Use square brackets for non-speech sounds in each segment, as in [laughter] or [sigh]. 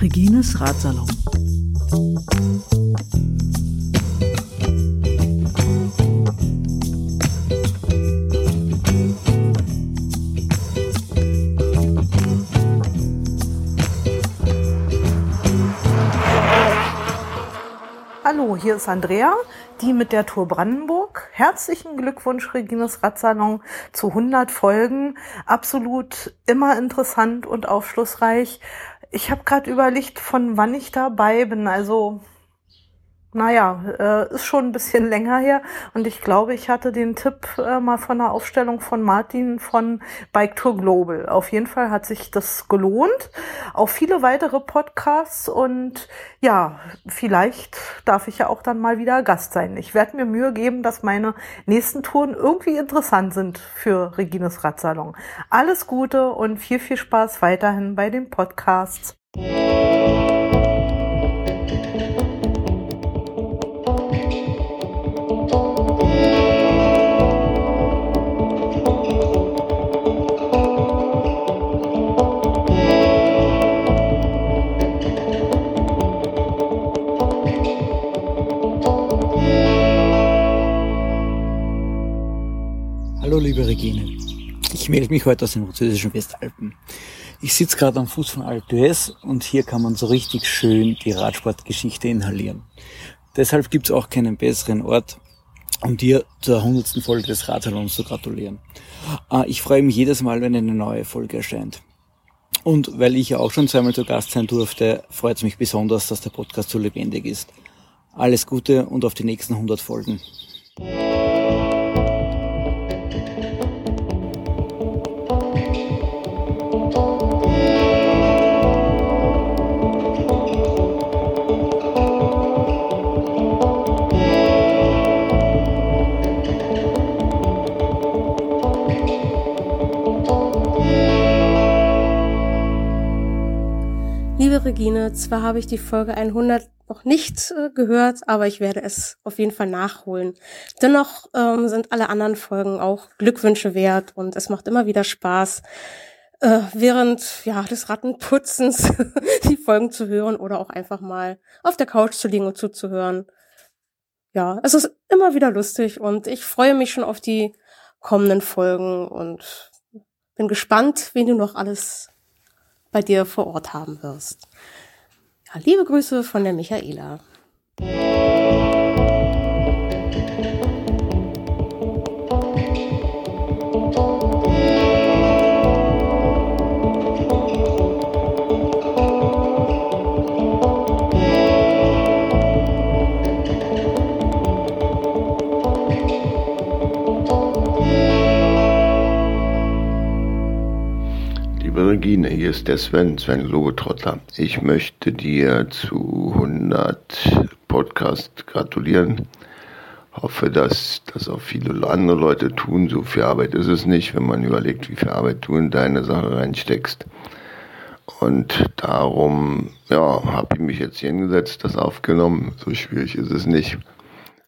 Regines Ratsalon. Hallo, hier ist Andrea, die mit der Tour Brandenburg. Herzlichen Glückwunsch, Regines Radsalon, zu 100 Folgen. Absolut immer interessant und aufschlussreich. Ich habe gerade überlegt, von wann ich dabei bin. Also naja, äh, ist schon ein bisschen [laughs] länger her und ich glaube, ich hatte den Tipp äh, mal von der Aufstellung von Martin von Bike Tour Global. Auf jeden Fall hat sich das gelohnt. Auch viele weitere Podcasts und ja, vielleicht darf ich ja auch dann mal wieder Gast sein. Ich werde mir Mühe geben, dass meine nächsten Touren irgendwie interessant sind für Regines Radsalon. Alles Gute und viel, viel Spaß weiterhin bei den Podcasts. Liebe Regine, ich melde mich heute aus den französischen Westalpen. Ich sitze gerade am Fuß von Alpe d'Huez und hier kann man so richtig schön die Radsportgeschichte inhalieren. Deshalb gibt es auch keinen besseren Ort, um dir zur hundertsten Folge des Radsalons zu gratulieren. Äh, ich freue mich jedes Mal, wenn eine neue Folge erscheint. Und weil ich ja auch schon zweimal zu Gast sein durfte, freut es mich besonders, dass der Podcast so lebendig ist. Alles Gute und auf die nächsten 100 Folgen. Regine, zwar habe ich die Folge 100 noch nicht äh, gehört, aber ich werde es auf jeden Fall nachholen. Dennoch ähm, sind alle anderen Folgen auch Glückwünsche wert und es macht immer wieder Spaß, äh, während ja des Rattenputzens [laughs] die Folgen zu hören oder auch einfach mal auf der Couch zu liegen und zuzuhören. Ja, es ist immer wieder lustig und ich freue mich schon auf die kommenden Folgen und bin gespannt, wen du noch alles bei dir vor Ort haben wirst. Ja, liebe Grüße von der Michaela. Regine, hier ist der Sven, Sven Globetrotter. Ich möchte dir zu 100 Podcast gratulieren. Hoffe, dass das auch viele andere Leute tun. So viel Arbeit ist es nicht, wenn man überlegt, wie viel Arbeit du in deine Sache reinsteckst. Und darum, ja, habe ich mich jetzt hier hingesetzt, das aufgenommen. So schwierig ist es nicht.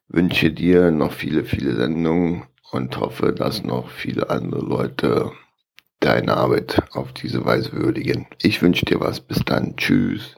Wünsche dir noch viele, viele Sendungen und hoffe, dass noch viele andere Leute deine Arbeit auf diese Weise würdigen. Ich wünsche dir was. Bis dann. Tschüss.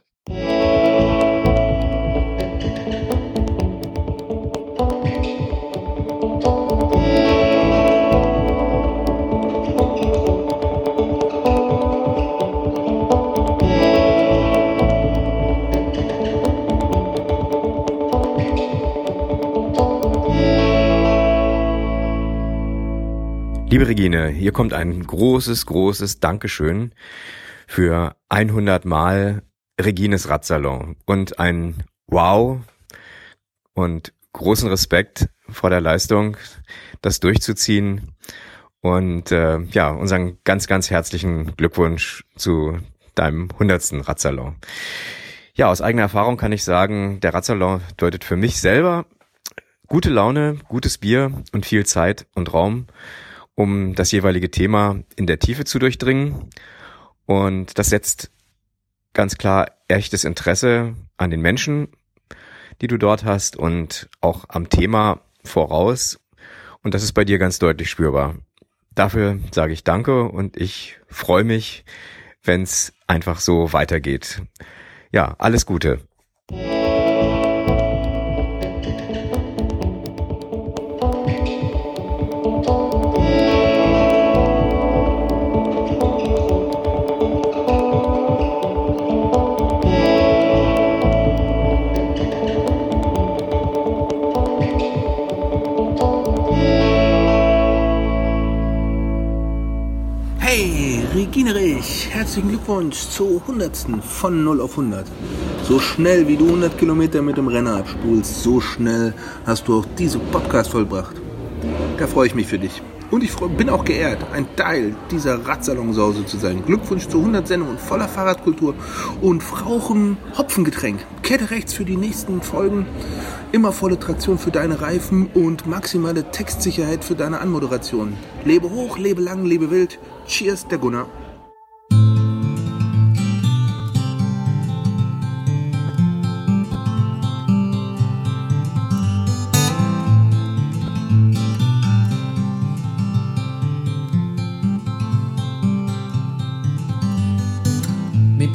Liebe Regine, hier kommt ein großes, großes Dankeschön für 100 Mal Regines Radsalon und ein Wow und großen Respekt vor der Leistung, das durchzuziehen und äh, ja, unseren ganz, ganz herzlichen Glückwunsch zu deinem hundertsten Radsalon. Ja, aus eigener Erfahrung kann ich sagen, der Radsalon bedeutet für mich selber gute Laune, gutes Bier und viel Zeit und Raum um das jeweilige Thema in der Tiefe zu durchdringen. Und das setzt ganz klar echtes Interesse an den Menschen, die du dort hast und auch am Thema voraus Und das ist bei dir ganz deutlich spürbar. Dafür sage ich Danke und ich freue mich, wenn es einfach so weitergeht. Ja, alles Gute. Herzlichen Glückwunsch zur 100. von 0 auf 100. So schnell wie du 100 Kilometer mit dem Renner abspulst, so schnell hast du auch diese Podcast vollbracht. Da freue ich mich für dich. Und ich bin auch geehrt, ein Teil dieser Radsalonsause zu sein. Glückwunsch zu 100 Sendungen voller Fahrradkultur und Frauchen Hopfengetränk. Kette rechts für die nächsten Folgen. Immer volle Traktion für deine Reifen und maximale Textsicherheit für deine Anmoderation. Lebe hoch, lebe lang, lebe wild. Cheers, der Gunnar.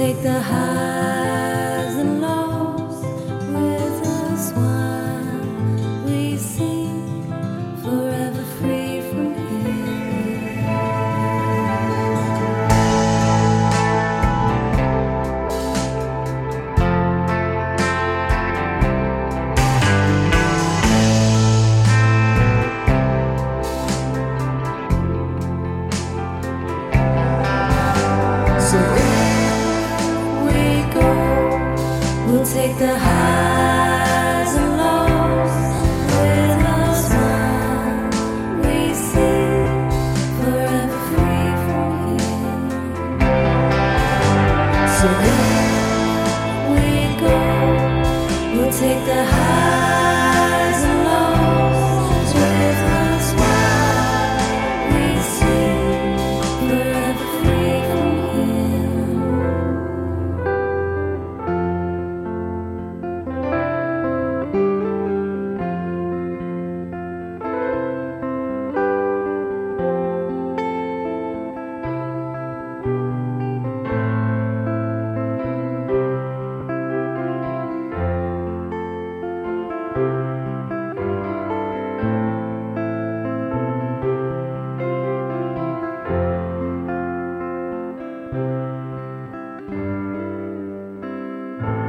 take the highs